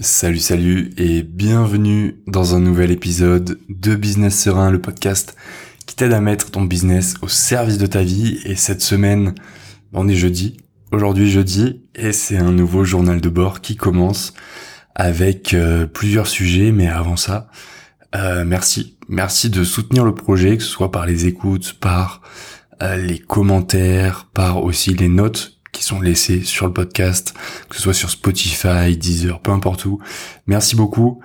Salut, salut et bienvenue dans un nouvel épisode de Business Serein, le podcast qui t'aide à mettre ton business au service de ta vie. Et cette semaine, on est jeudi, aujourd'hui jeudi, et c'est un nouveau journal de bord qui commence avec euh, plusieurs sujets. Mais avant ça, euh, merci, merci de soutenir le projet, que ce soit par les écoutes, par euh, les commentaires, par aussi les notes qui sont laissés sur le podcast, que ce soit sur Spotify, Deezer, peu importe où. Merci beaucoup.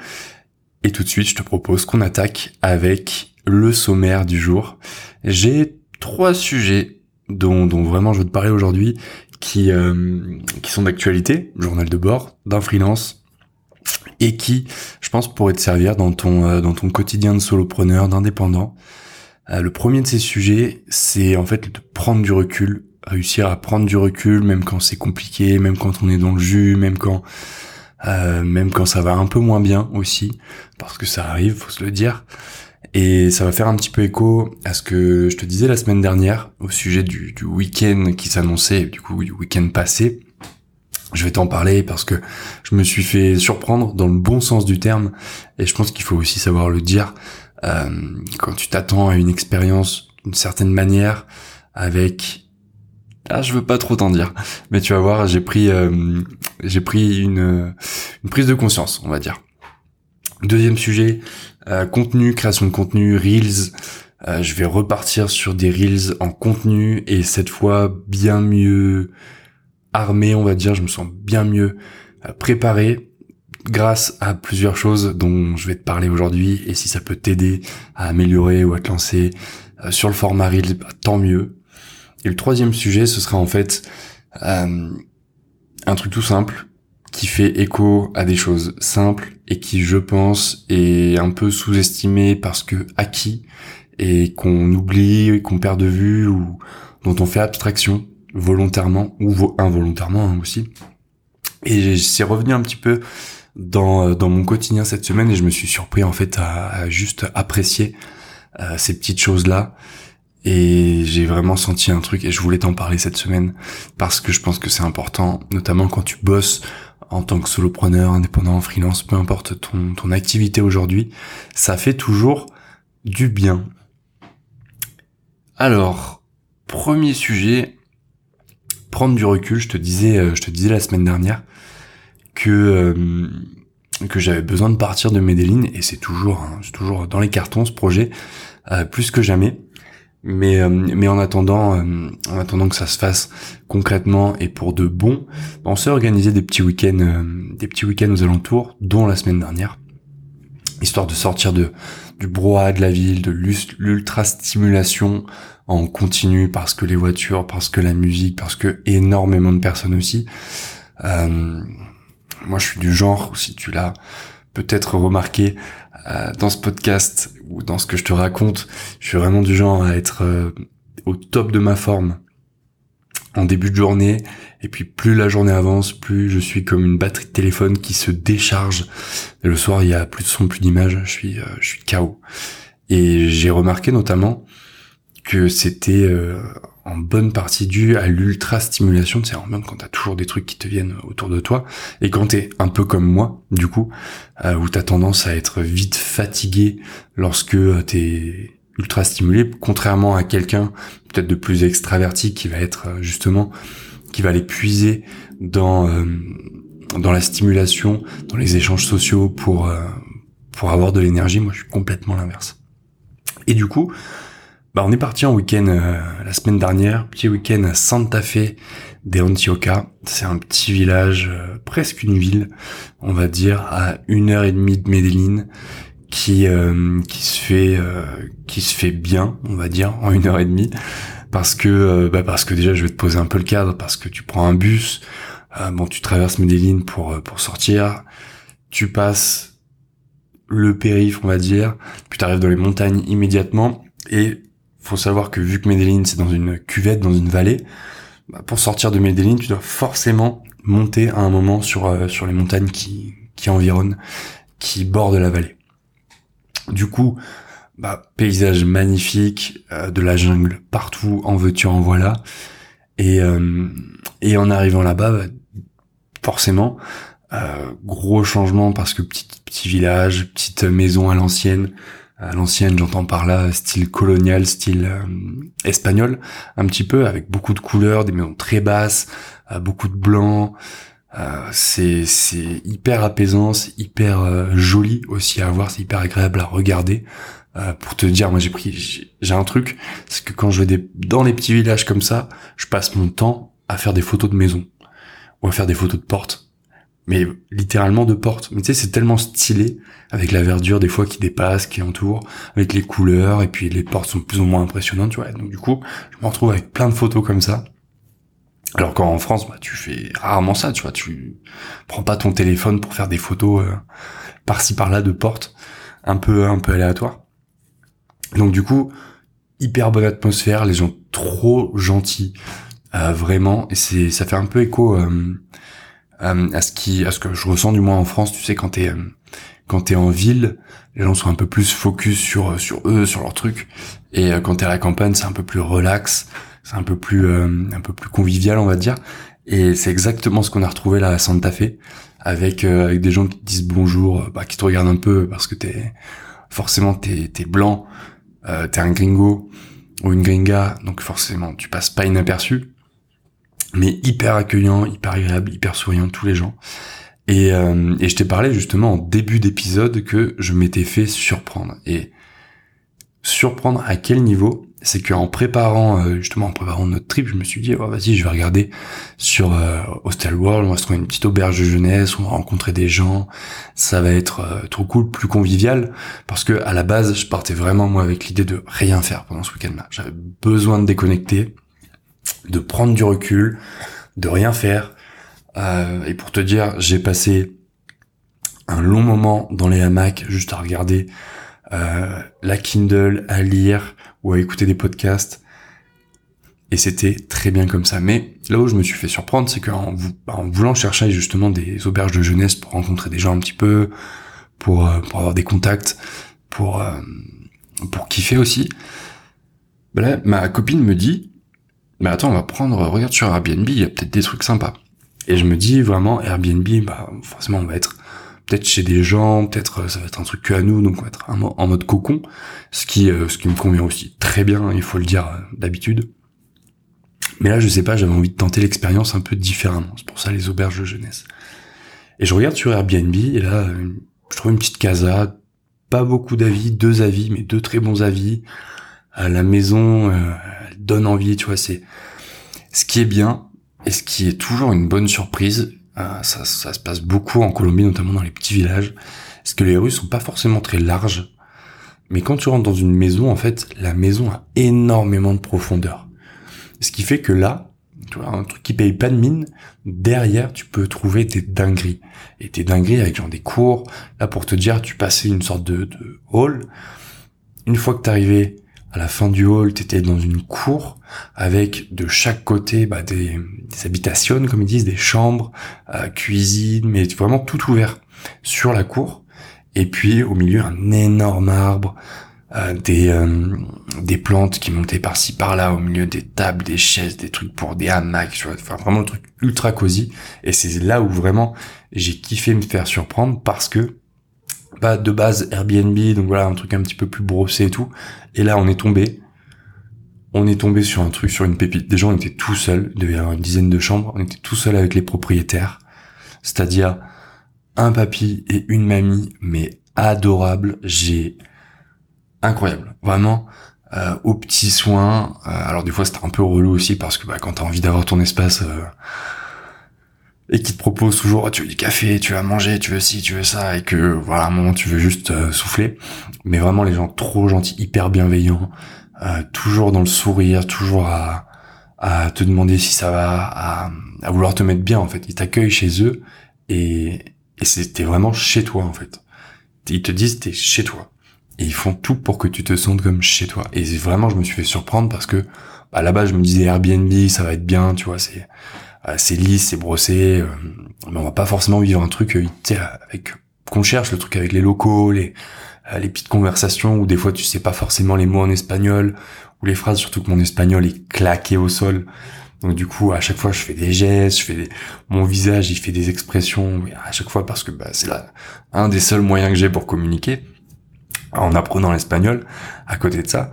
Et tout de suite, je te propose qu'on attaque avec le sommaire du jour. J'ai trois sujets dont, dont vraiment je veux te parler aujourd'hui qui, euh, qui sont d'actualité, journal de bord, d'un freelance, et qui, je pense, pourraient te servir dans ton, euh, dans ton quotidien de solopreneur, d'indépendant. Euh, le premier de ces sujets, c'est en fait de prendre du recul réussir à prendre du recul, même quand c'est compliqué, même quand on est dans le jus, même quand euh, même quand ça va un peu moins bien aussi, parce que ça arrive, faut se le dire. Et ça va faire un petit peu écho à ce que je te disais la semaine dernière au sujet du, du week-end qui s'annonçait, du coup du week-end passé. Je vais t'en parler parce que je me suis fait surprendre dans le bon sens du terme, et je pense qu'il faut aussi savoir le dire. Euh, quand tu t'attends à une expérience d'une certaine manière, avec ah, je veux pas trop t'en dire, mais tu vas voir, j'ai pris, euh, j'ai pris une, prise de conscience, on va dire. Deuxième sujet, euh, contenu, création de contenu, reels. Euh, je vais repartir sur des reels en contenu et cette fois bien mieux armé, on va dire. Je me sens bien mieux préparé grâce à plusieurs choses dont je vais te parler aujourd'hui. Et si ça peut t'aider à améliorer ou à te lancer sur le format reels, bah, tant mieux. Et le troisième sujet, ce sera en fait euh, un truc tout simple qui fait écho à des choses simples et qui, je pense, est un peu sous-estimé parce que acquis et qu'on oublie, qu'on perd de vue ou dont on fait abstraction volontairement ou involontairement hein, aussi. Et c'est revenu un petit peu dans, dans mon quotidien cette semaine et je me suis surpris en fait à, juste apprécier euh, ces petites choses là et j'ai vraiment senti un truc et je voulais t'en parler cette semaine parce que je pense que c'est important, notamment quand tu bosses en tant que solopreneur, indépendant, freelance, peu importe ton, activité aujourd'hui, ça fait toujours du bien. Alors, premier sujet, prendre du recul. Je te disais, euh, je te disais la semaine dernière que euh, que j'avais besoin de partir de Medellin et c'est toujours, hein, c'est toujours dans les cartons ce projet, euh, plus que jamais. Mais euh, mais en attendant euh, en attendant que ça se fasse concrètement et pour de bon, on s'est organisé des petits week-ends euh, des petits week-ends aux alentours, dont la semaine dernière, histoire de sortir de du brouhaha de la ville, de l'ultra stimulation en continu parce que les voitures, parce que la musique, parce que énormément de personnes aussi. moi, je suis du genre, si tu l'as peut-être remarqué, euh, dans ce podcast ou dans ce que je te raconte, je suis vraiment du genre à être euh, au top de ma forme en début de journée et puis plus la journée avance, plus je suis comme une batterie de téléphone qui se décharge. Et le soir, il y a plus de son, plus d'image, je suis euh, je suis KO. Et j'ai remarqué notamment que c'était en bonne partie dû à l'ultra stimulation. C'est vraiment quand t'as toujours des trucs qui te viennent autour de toi et quand t'es un peu comme moi, du coup, euh, où t'as tendance à être vite fatigué lorsque euh, t'es ultra stimulé, contrairement à quelqu'un peut-être de plus extraverti qui va être euh, justement qui va aller puiser dans euh, dans la stimulation, dans les échanges sociaux pour pour avoir de l'énergie. Moi, je suis complètement l'inverse. Et du coup, bah, on est parti en week-end euh, la semaine dernière, petit week-end à Santa Fe de Antioquia. C'est un petit village, euh, presque une ville, on va dire, à une heure et demie de Medellin, qui euh, qui se fait qui se fait bien, on va dire, en une heure et demie, parce que bah parce que déjà je vais te poser un peu le cadre, parce que tu prends un bus, bon tu traverses Medellin pour pour sortir, tu passes le périph, on va dire, puis tu arrives dans les montagnes immédiatement. Et faut savoir que vu que Medellin c'est dans une cuvette, dans une vallée, bah, pour sortir de Medellin, tu dois forcément monter à un moment sur euh, sur les montagnes qui qui environnent, qui bordent la vallée. Du coup, bah, paysage magnifique, euh, de la jungle partout, en veux-tu, en voilà. Et, euh, et en arrivant là-bas, bah, forcément, gros changement parce que petit petit village, petite maison à l'ancienne, à l'ancienne, j'entends par là style colonial, style euh, espagnol, un petit peu avec beaucoup de couleurs, des maisons très basses, euh, beaucoup de blanc. Euh, c'est hyper apaisant, c'est hyper joli aussi à voir, c'est hyper agréable à regarder. pour te dire, moi j'ai pris, j'ai un truc, c'est que quand je vais des, dans les petits villages comme ça, je passe mon temps à faire des photos de maisons ou à faire des photos de portes mais littéralement de portes. Mais tu sais, c'est tellement stylé, avec la verdure des fois qui dépasse, qui entoure, avec les couleurs, et puis les portes sont plus ou moins impressionnantes, tu vois. Donc du coup, je me retrouve avec plein de photos comme ça. Alors qu'en France, bah, tu fais rarement ça, tu vois, tu prends pas ton téléphone pour faire des photos euh, par-ci par-là de portes, un peu un peu aléatoires. Donc du coup, hyper bonne atmosphère, les gens trop gentils, euh, vraiment, et c'est ça fait un peu écho euh, euh, à ce qui, à ce que je ressens du moins en France. Tu sais, quand t'es euh, quand t'es en ville, les gens sont un peu plus focus sur euh, sur eux, sur leurs trucs. Et quand t'es à la campagne, c'est un peu plus relax, c'est un peu plus un peu plus convivial, on va dire. Et c'est exactement ce qu'on a retrouvé là à Santa Fe, avec avec des gens qui te disent bonjour, bah, qui te regardent un peu parce que t'es forcément t'es t'es blanc, euh, t'es un gringo ou une gringa, donc forcément tu passes pas inaperçu mais hyper accueillant, hyper agréable, hyper souriant, tous les gens. Et, euh, et je t'ai parlé justement en début d'épisode que je m'étais fait surprendre. Et surprendre à quel niveau? C'est qu'en préparant euh, justement en préparant notre trip, je me suis dit oh, vas-y, je vais regarder sur euh, Hostel World, on va se trouver une petite auberge de jeunesse, on va rencontrer des gens, ça va être euh, trop cool, plus convivial, parce que à la base, je partais vraiment moi avec l'idée de rien faire pendant ce week-end-là. J'avais besoin de déconnecter, de prendre du recul, de rien faire. Euh, et pour te dire, j'ai passé un long moment dans les hamacs juste à regarder euh, la Kindle, à lire ou à écouter des podcasts. Et c'était très bien comme ça. Mais là où je me suis fait surprendre, c'est qu'en en voulant chercher justement des auberges de jeunesse pour rencontrer des gens un petit peu, pour, euh, pour avoir des contacts, pour, pour kiffer aussi, ben là, ma copine me dit, mais attends, on va prendre, regarde sur Airbnb, il y a peut-être des trucs sympas. Et je me dis vraiment, Airbnb, bah, forcément, on va être peut-être chez des gens, peut-être euh, ça va être un truc que à nous, donc on va être en mode cocon, ce qui, euh, ce qui me convient aussi très bien, il faut le dire euh, d'habitude. Mais là, je sais pas, j'avais envie de tenter l'expérience un peu différemment. C'est pour ça les auberges de jeunesse. Et je regarde sur Airbnb, et là, je trouve une petite casa, pas beaucoup d'avis, deux avis, mais deux très bons avis. La maison, donne envie, tu vois, c'est ce qui est bien et ce qui est toujours une bonne surprise. Euh, ça, se passe beaucoup en Colombie, notamment dans les petits villages, parce que les rues sont pas forcément très larges. Mais quand tu rentres dans une maison, en fait, la maison a énormément de profondeur. Ce qui fait que là, tu vois, un truc qui paye pas de mine, derrière, tu peux trouver des dingueries. Et tes dingueries avec des cours. Là, pour te dire, tu passais une sorte de, de hall. Une fois que t'arrivais à la fin du hall, tu étais dans une cour avec de chaque côté bah, des, des, habitations, comme ils disent, des chambres, euh, cuisine, mais vraiment tout ouvert sur la cour. Et puis au milieu, un énorme arbre, euh, des, euh, des plantes qui montaient par-ci par-là, au milieu des tables, des chaises, des trucs pour des hamacs, enfin vraiment le truc ultra cosy. Et c'est là où vraiment j'ai kiffé me faire surprendre parce que pas de base Airbnb, donc voilà, un truc un petit peu plus brossé et tout. Et là, on est tombé. On est tombé sur un truc, sur une pépite. Déjà, on était tout seul. Il devait y avoir une dizaine de chambres. On était tout seul avec les propriétaires. C'est-à-dire un papy et une mamie, mais adorable. J'ai incroyable, vraiment. Euh, aux petits soins. Euh, alors des fois c'était un peu relou aussi parce que bah, quand t'as envie d'avoir ton espace, euh, et qui te propose toujours oh, tu veux du café, tu veux manger, tu veux ci, tu veux ça et que voilà à un moment tu veux juste euh, souffler. Mais vraiment les gens trop gentils, hyper bienveillants, euh, toujours dans le sourire, toujours à, à te demander si ça va, à, à vouloir te mettre bien en fait. Ils t'accueillent chez eux et, et c'était vraiment chez toi en fait. Ils te disent t'es chez toi et ils font tout pour que tu te sentes comme chez toi. Et vraiment je me suis fait surprendre parce que bah, là-bas je me disais Airbnb ça va être bien, tu vois c'est c'est lisse, c'est brossé, euh, mais on va pas forcément vivre un truc euh, avec qu'on cherche le truc avec les locaux, les les petites conversations où des fois tu sais pas forcément les mots en espagnol ou les phrases, surtout que mon espagnol est claqué au sol Donc du coup, à chaque fois, je fais des gestes, je fais des... mon visage, il fait des expressions à chaque fois parce que bah, c'est là un des seuls moyens que j'ai pour communiquer en apprenant l'espagnol. À côté de ça,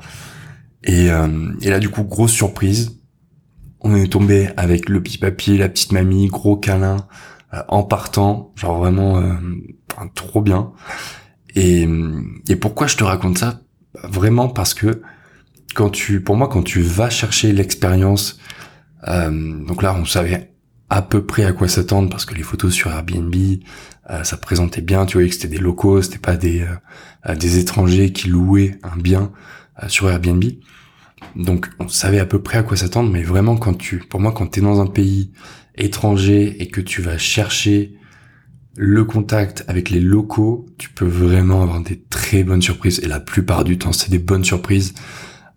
et, euh, et là du coup, grosse surprise, on est tombé avec le petit papier, la petite mamie, gros câlin euh, en partant, genre vraiment euh, trop bien. Et, et pourquoi je te raconte ça? Vraiment parce que quand tu, pour moi, quand tu vas chercher l'expérience, euh, donc là, on savait à peu près à quoi s'attendre parce que les photos sur Airbnb, ça présentait bien. Tu voyais que c'était des locaux, c'était pas des des étrangers qui louaient un bien sur Airbnb. Donc, on savait à peu près à quoi s'attendre, mais vraiment quand tu, pour moi, quand t'es dans un pays étranger et que tu vas chercher le contact avec les locaux, tu peux vraiment avoir des très bonnes surprises. Et la plupart du temps, c'est des bonnes surprises.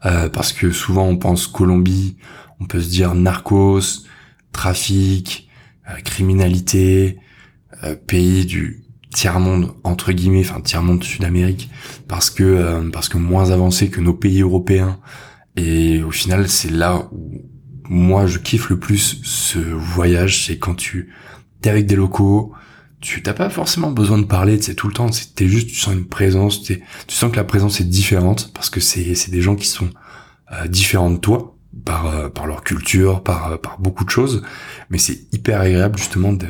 Euh, parce que souvent on pense Colombie, on peut se dire narcos, trafic, euh, criminalité, euh, pays du tiers monde entre guillemets, enfin tiers monde Sud-Amérique, parce que parce que moins avancé que nos pays européens. Et au final, c'est là où moi je kiffe le plus ce voyage, c'est quand tu t'es avec des locaux, tu t'as pas forcément besoin de parler, c'est tout le temps, t'es juste, tu sens une présence, tu sens que la présence est différente parce que c'est c'est des gens qui sont euh, différents de toi par euh, par leur culture, par euh, par beaucoup de choses, mais c'est hyper agréable justement de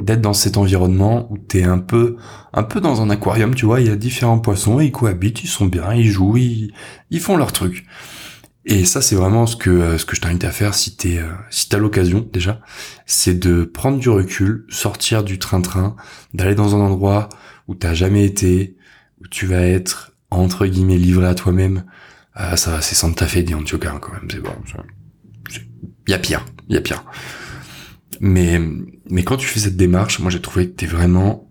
d'être dans cet environnement où t'es un peu un peu dans un aquarium, tu vois, il y a différents poissons, ils cohabitent, ils sont bien, ils jouent, ils, ils font leur truc. Et ça, c'est vraiment ce que ce que je t'invite à faire si t'es euh, si t'as l'occasion déjà, c'est de prendre du recul, sortir du train-train, d'aller dans un endroit où t'as jamais été, où tu vas être entre guillemets livré à toi-même. Euh, ça c'est Santa Fe di Antioquia quand même. C'est bon. Y a pire, y a pire. Mais mais quand tu fais cette démarche, moi j'ai trouvé que t'es vraiment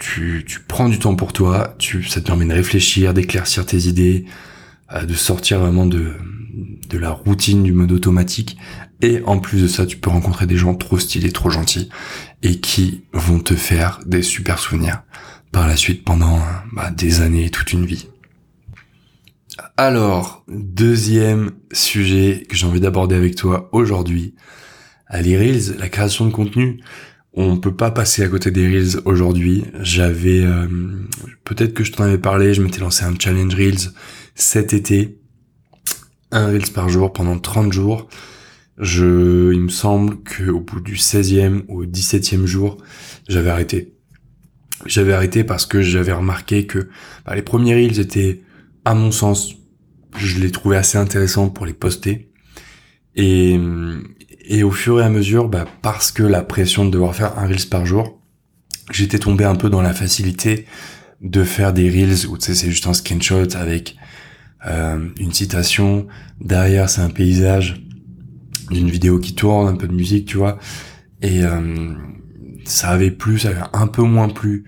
tu, tu prends du temps pour toi, tu, ça te permet de réfléchir, d'éclaircir tes idées, de sortir vraiment de, de la routine du mode automatique. Et en plus de ça, tu peux rencontrer des gens trop stylés, trop gentils, et qui vont te faire des super souvenirs par la suite pendant bah, des années, toute une vie. Alors, deuxième sujet que j'ai envie d'aborder avec toi aujourd'hui, les Reels, la création de contenu. On peut pas passer à côté des Reels aujourd'hui. J'avais, euh, peut-être que je t'en avais parlé, je m'étais lancé un challenge Reels cet été, un Reels par jour pendant 30 jours. Je, il me semble qu'au bout du 16e ou 17e jour, j'avais arrêté. J'avais arrêté parce que j'avais remarqué que bah, les premiers Reels étaient, à mon sens, je les trouvais assez intéressants pour les poster. Et, et au fur et à mesure, bah, parce que la pression de devoir faire un Reels par jour, j'étais tombé un peu dans la facilité de faire des Reels où tu sais, c'est juste un screenshot avec euh, une citation, derrière c'est un paysage d'une vidéo qui tourne, un peu de musique, tu vois, et euh, ça avait plus, ça avait un peu moins plu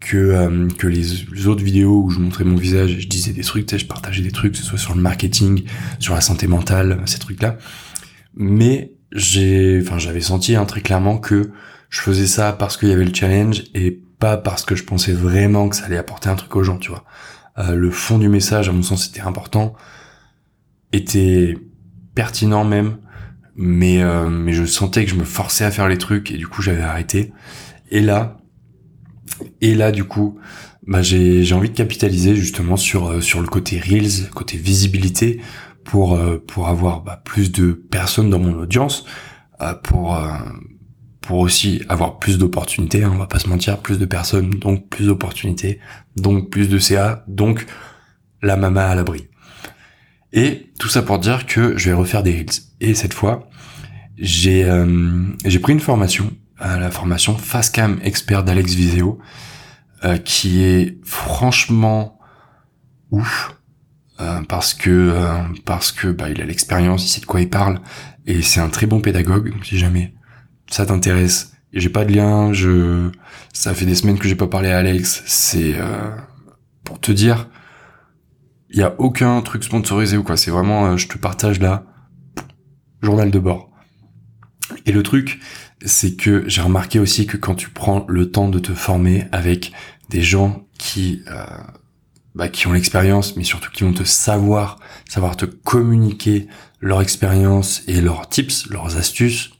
que euh, que les, autres vidéos où je montrais mon visage, et je disais des trucs, tu sais, je partageais des trucs, que ce soit sur le marketing, sur la santé mentale, ces trucs-là, mais j'ai, enfin j'avais senti hein, très clairement que je faisais ça parce qu'il y avait le challenge et pas parce que je pensais vraiment que ça allait apporter un truc aux gens, tu vois. Euh, le fond du message, à mon sens, était important, était pertinent même, mais euh, mais je sentais que je me forçais à faire les trucs et du coup j'avais arrêté. Et là, et là du coup, bah j'ai j'ai envie de capitaliser justement sur euh, sur le côté reels, côté visibilité pour pour avoir bah, plus de personnes dans mon audience, pour pour aussi avoir plus d'opportunités, hein, on va pas se mentir, plus de personnes, donc plus d'opportunités, donc plus de CA, donc la mama à l'abri. Et tout ça pour dire que je vais refaire des reels. Et cette fois, j'ai euh, j'ai pris une formation, euh, la formation Fastcam Expert d'Alex Viseo, euh, qui est franchement ouf. Parce que parce que bah, il a l'expérience, il sait de quoi il parle et c'est un très bon pédagogue. Donc si jamais ça t'intéresse, j'ai pas de lien, je, ça fait des semaines que j'ai pas parlé à Alex, c'est euh, pour te dire, il y a aucun truc sponsorisé ou quoi, c'est vraiment, euh, je te partage là, journal de bord. Et le truc, c'est que j'ai remarqué aussi que quand tu prends le temps de te former avec des gens qui euh, bah, qui ont l'expérience, mais surtout qui vont te savoir, savoir te communiquer leur expérience et leurs tips, leurs astuces,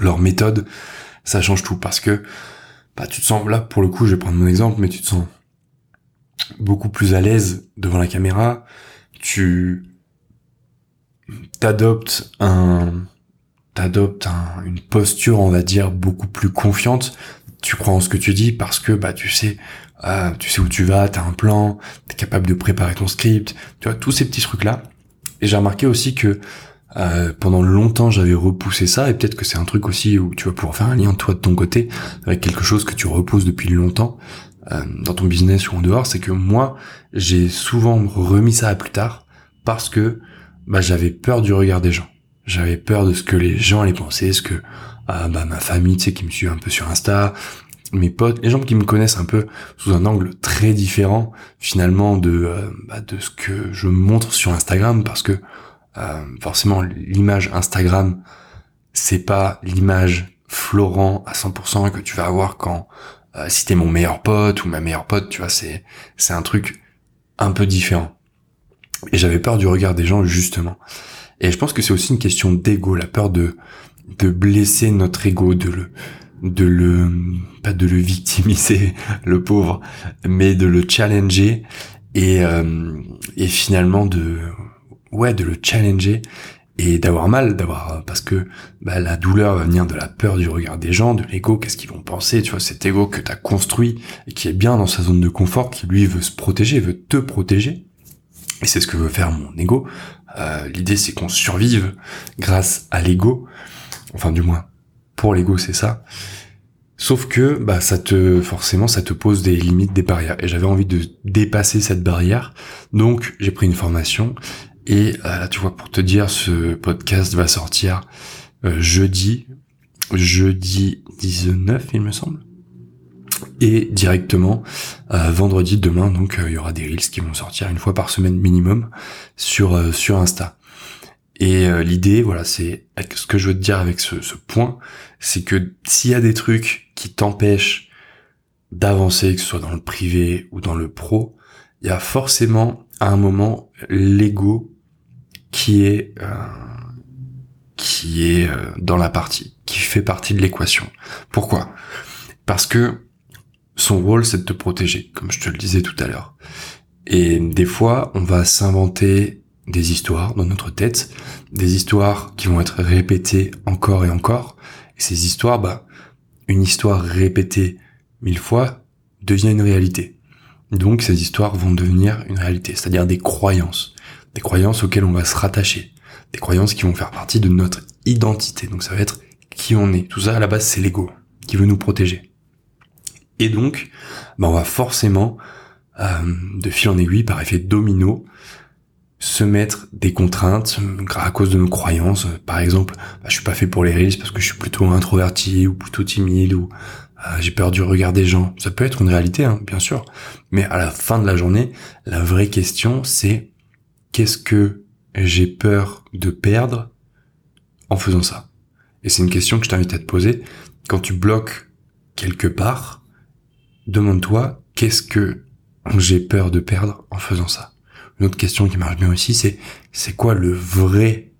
leurs méthodes, ça change tout parce que bah, tu te sens là pour le coup, je vais prendre mon exemple, mais tu te sens beaucoup plus à l'aise devant la caméra, tu t'adoptes un t'adoptes une posture, on va dire, beaucoup plus confiante. Tu crois en ce que tu dis parce que bah tu sais, ah, tu sais où tu vas, t'as un plan, t'es capable de préparer ton script, tu vois tous ces petits trucs là. Et j'ai remarqué aussi que euh, pendant longtemps j'avais repoussé ça et peut-être que c'est un truc aussi où tu vas pouvoir faire un lien toi de ton côté avec quelque chose que tu repousses depuis longtemps euh, dans ton business ou en dehors, c'est que moi j'ai souvent remis ça à plus tard parce que bah, j'avais peur du regard des gens. J'avais peur de ce que les gens allaient penser, ce que euh, bah, ma famille, tu sais, qui me suit un peu sur Insta, mes potes, les gens qui me connaissent un peu sous un angle très différent finalement de euh, bah, de ce que je montre sur Instagram parce que euh, forcément l'image Instagram c'est pas l'image Florent à 100% que tu vas avoir quand euh, si t'es mon meilleur pote ou ma meilleure pote tu vois c'est c'est un truc un peu différent. Et j'avais peur du regard des gens justement et je pense que c'est aussi une question d'ego la peur de de blesser notre ego de le de le pas de le victimiser le pauvre mais de le challenger et euh, et finalement de ouais de le challenger et d'avoir mal d'avoir parce que bah, la douleur va venir de la peur du regard des gens de l'ego qu'est-ce qu'ils vont penser tu vois cet ego que tu as construit et qui est bien dans sa zone de confort qui lui veut se protéger veut te protéger. Et c'est ce que veut faire mon ego euh, l'idée c'est qu'on survive grâce à l'ego enfin du moins pour l'ego, c'est ça. Sauf que, bah, ça te, forcément, ça te pose des limites, des barrières. Et j'avais envie de dépasser cette barrière. Donc, j'ai pris une formation. Et euh, là, tu vois, pour te dire, ce podcast va sortir euh, jeudi, jeudi 19, il me semble. Et directement, euh, vendredi, demain, donc, il y aura des reels qui vont sortir une fois par semaine minimum sur, sur Insta. Et euh, l'idée, voilà, c'est ce que je veux te dire avec ce, point, c'est que s'il y a des trucs qui t'empêchent d'avancer, que ce soit dans le privé ou dans le pro, il y a forcément à un moment l'ego qui est euh, qui est euh, dans la partie, qui fait partie de l'équation. Pourquoi? Parce que son rôle, c'est de te protéger, comme je te le disais tout à l'heure. Et des fois, on va s'inventer des histoires dans notre tête, des histoires qui vont être répétées encore et encore. Et ces histoires, bah, une histoire répétée mille fois devient une réalité. Donc ces histoires vont devenir une réalité, c'est-à-dire des croyances, des croyances auxquelles on va se rattacher, des croyances qui vont faire partie de notre identité. Donc ça va être qui on est. Tout ça à la base c'est l'ego qui veut nous protéger. Et donc, bah, on va forcément, euh, de fil en aiguille, par effet domino, se mettre des contraintes à cause de nos croyances. Par exemple, bah, je suis pas fait pour les reels parce que je suis plutôt introverti ou plutôt timide ou euh, j'ai peur du regard des gens. Ça peut être une réalité, hein, bien sûr. Mais à la fin de la journée, la vraie question, c'est qu'est-ce que j'ai peur de perdre en faisant ça? Et c'est une question que je t'invite à te poser. Quand tu bloques quelque part, demande-toi qu'est-ce que j'ai peur de perdre en faisant ça? Une autre question qui marche bien aussi, c'est c'est quoi le vrai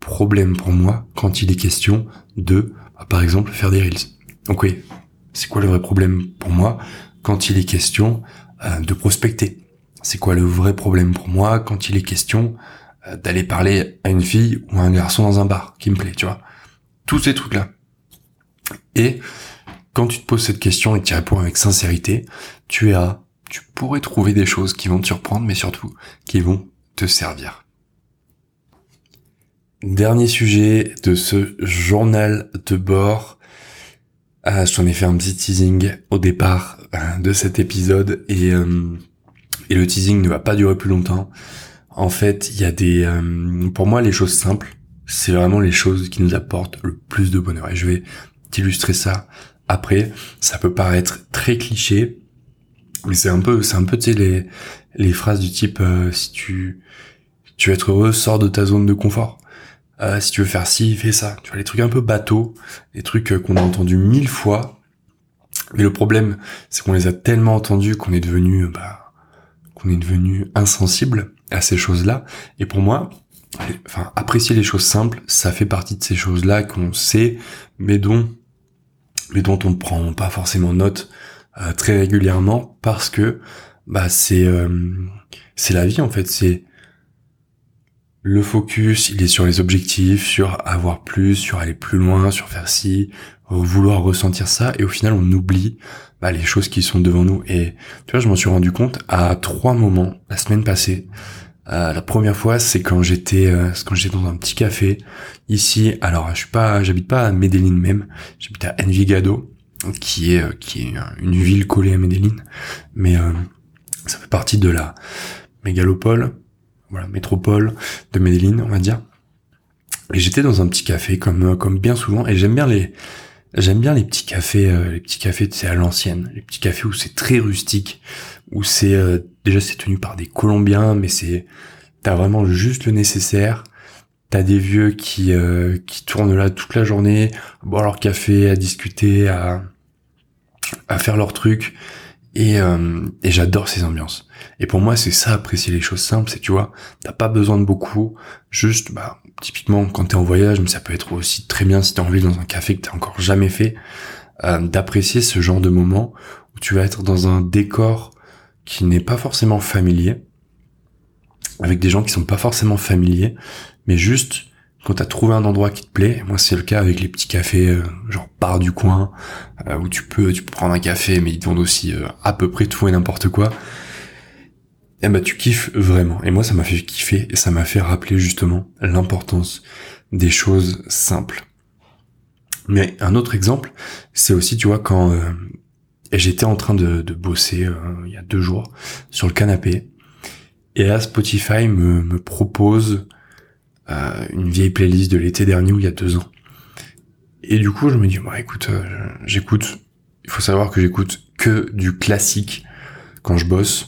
problème pour moi quand il est question de, bah, par exemple, faire des reels? Donc oui, c'est quoi le vrai problème pour moi quand il est question euh, de prospecter? C'est quoi le vrai problème pour moi quand il est question euh, d'aller parler à une fille ou à un garçon dans un bar qui me plaît, tu vois? Tous ces trucs-là. Et quand tu te poses cette question et que tu réponds avec sincérité, tu as tu pourrais trouver des choses qui vont te surprendre, mais surtout qui vont te servir. Dernier sujet de ce journal de bord. Ah, je t'en ai fait un petit teasing au départ euh, de cet épisode et, euh, et le teasing ne va pas durer plus longtemps. En fait, il y a des, euh, pour moi, les choses simples, c'est vraiment les choses qui nous apportent le plus de bonheur. Et je vais t'illustrer ça après. Ça peut paraître très cliché, mais c'est un peu, c'est un peu, tu sais, les, les phrases du type, euh, si tu, tu veux être heureux, sors de ta zone de confort. Euh, si tu veux faire ci, fais ça. Tu vois, les trucs un peu bateaux, les trucs euh, qu'on a entendus mille fois. Mais le problème, c'est qu'on les a tellement entendus qu'on est devenu, bah, qu'on est devenu insensible à ces choses-là. Et pour moi, enfin, apprécier les choses simples, ça fait partie de ces choses-là qu'on sait, mais dont, mais dont on ne prend pas forcément note euh, très régulièrement parce que bah c'est euh, c'est la vie en fait. C'est le focus, il est sur les objectifs, sur avoir plus, sur aller plus loin, sur faire ci, vouloir ressentir ça, et au final on oublie bah, les choses qui sont devant nous. Et tu vois, je m'en suis rendu compte à trois moments la semaine passée. Euh, la première fois, c'est quand j'étais euh, quand j'étais dans un petit café ici. Alors, je suis pas, j'habite pas à Medellin même. J'habite à Envigado, qui est euh, qui est une ville collée à Medellin, mais ça fait partie de la mégalopole, voilà, métropole de Medellin, on va dire. Et j'étais dans un petit café comme comme bien souvent, et j'aime bien les J'aime bien les petits cafés, euh, les petits cafés, c'est à l'ancienne, les petits cafés où c'est très rustique, où c'est euh, déjà c'est tenu par des Colombiens, mais c'est t'as vraiment juste le nécessaire. T'as des vieux qui euh, qui tournent là toute la journée, boire leur café, à discuter, à à faire leur truc, et et j'adore ces ambiances. Et pour moi, c'est ça apprécier les choses simples, c'est tu vois, t'as pas besoin de beaucoup, juste bah typiquement quand t'es en voyage, mais ça peut être aussi très bien si t'es en ville dans un café que t'as encore jamais fait, euh, d'apprécier ce genre de moment où tu vas être dans un décor qui n'est pas forcément familier, avec des gens qui sont pas forcément familiers, mais juste quand t'as trouvé un endroit qui te plaît, moi c'est le cas avec les petits cafés euh, genre par du coin, euh, où tu peux tu peux prendre un café, mais ils te vendent aussi à peu près tout et n'importe quoi eh ben tu kiffes vraiment. Et moi ça m'a fait kiffer et ça m'a fait rappeler justement l'importance des choses simples. Mais un autre exemple, c'est aussi tu vois quand euh, j'étais en train de, bosser euh, il y a deux jours sur le canapé et là Spotify me, me propose euh, une vieille playlist de l'été dernier ou il y a deux ans. Et du coup je me dis bah écoute j'écoute, il faut savoir que j'écoute que du classique quand je bosse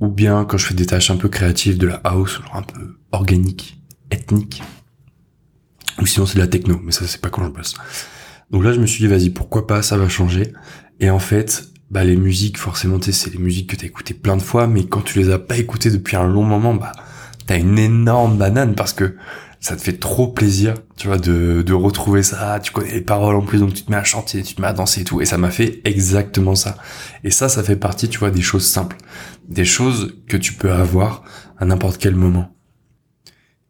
ou bien quand je fais des tâches un peu créatives de la house, genre un peu organique, ethnique, ou sinon c'est de la techno, mais ça c'est pas quand je bosse. Donc là je me suis dit vas-y pourquoi pas, ça va changer. Et en fait, bah les musiques forcément c'est les musiques que t'as écoutées plein de fois, mais quand tu les as pas écoutées depuis un long moment, bah t'as une énorme banane parce que ça te fait trop plaisir, tu vois, de, de retrouver ça. Tu connais les paroles en plus, donc tu te mets à chanter, tu te mets à danser et tout. Et ça m'a fait exactement ça. Et ça, ça fait partie, tu vois, des choses simples. Des choses que tu peux avoir à n'importe quel moment.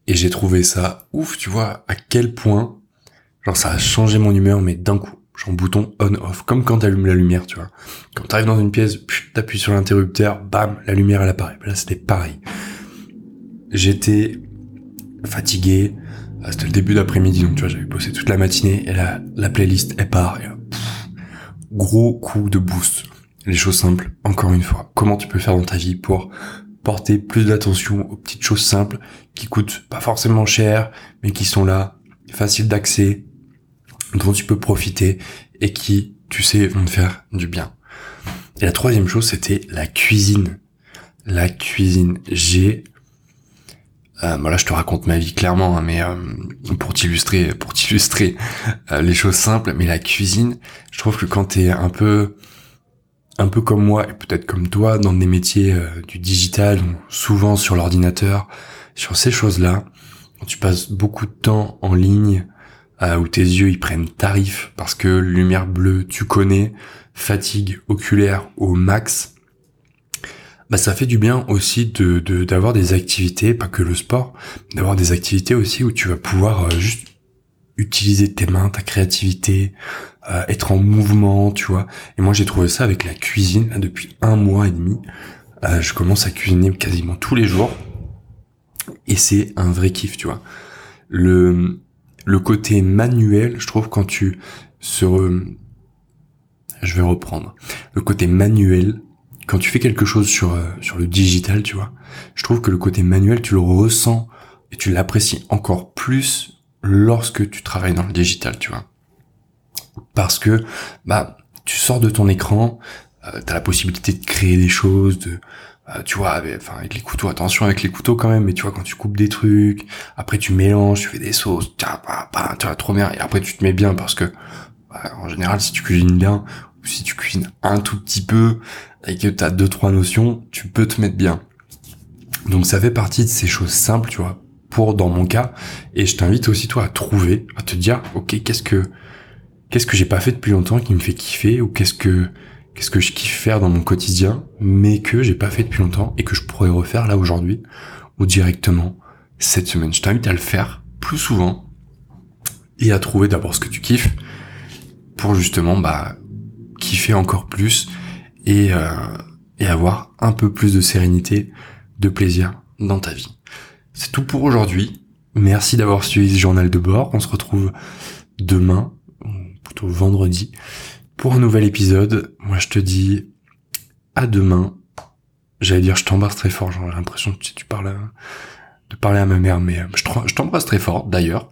Et j'ai trouvé ça ouf, tu vois, à quel point, genre, ça a changé mon humeur, mais d'un coup. Genre bouton on-off, comme quand t'allumes la lumière, tu vois. Quand t'arrives dans une pièce, t'appuies sur l'interrupteur, bam, la lumière elle apparaît. Là, c'était pareil. J'étais fatigué. Euh, c'était le début d'après-midi, donc tu vois, j'avais bossé toute la matinée et la, la playlist elle part. gros coup de boost. Les choses simples, encore une fois. Comment tu peux faire dans ta vie pour porter plus d'attention aux petites choses simples qui coûtent pas forcément cher, mais qui sont là, faciles d'accès, dont tu peux profiter et qui, tu sais, vont te faire du bien. Et la troisième chose, c'était la cuisine. La cuisine. J'ai euh, voilà, je te raconte ma vie clairement, hein, mais euh, pour t'illustrer, pour t'illustrer euh, les choses simples. Mais la cuisine, je trouve que quand t'es un peu, un peu comme moi et peut-être comme toi dans des métiers euh, du digital, souvent sur l'ordinateur, sur ces choses-là, tu passes beaucoup de temps en ligne, où tes yeux ils prennent tarif parce que lumière bleue, tu connais, fatigue oculaire au max bah ça fait du bien aussi de d'avoir des activités, pas que le sport, d'avoir des activités aussi où tu vas pouvoir euh, juste utiliser tes mains, ta créativité, euh, être en mouvement, tu vois. Et moi j'ai trouvé ça avec la cuisine depuis un mois et demi. Euh, je commence à cuisiner quasiment tous les jours et c'est un vrai kiff, tu vois. Le le côté manuel, je trouve quand tu se je vais reprendre. Le côté manuel quand tu fais quelque chose sur euh, sur le digital, tu vois, je trouve que le côté manuel, tu le ressens et tu l'apprécies encore plus lorsque tu travailles dans le digital, tu vois. Parce que bah tu sors de ton écran, euh, tu as la possibilité de créer des choses, de euh, tu vois, avec, enfin avec les couteaux, attention avec les couteaux quand même, mais tu vois quand tu coupes des trucs, après tu mélanges, tu fais des sauces, tu vois, trop bien, et après tu te mets bien parce que bah, en général si tu cuisines bien si tu cuisines un tout petit peu, et que t'as deux trois notions, tu peux te mettre bien. Donc ça fait partie de ces choses simples, tu vois, pour dans mon cas. Et je t'invite aussi toi à trouver, à te dire, ok, qu'est-ce que qu'est-ce que j'ai pas fait depuis longtemps qui me fait kiffer ou qu'est-ce que qu'est-ce que je kiffe faire dans mon quotidien, mais que j'ai pas fait depuis longtemps et que je pourrais refaire là aujourd'hui ou directement cette semaine. Je t'invite à le faire plus souvent et à trouver d'abord ce que tu kiffes pour justement bah kiffer encore plus et euh, et avoir un peu plus de sérénité, de plaisir dans ta vie. C'est tout pour aujourd'hui. Merci d'avoir suivi ce journal de bord. On se retrouve demain, plutôt vendredi, pour un nouvel épisode. Moi, je te dis à demain. J'allais dire je t'embrasse très fort. J'ai l'impression que tu parles de parler à ma mère, mais je t'embrasse très fort d'ailleurs.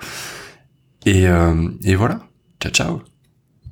Et, euh, et voilà. Ciao, ciao.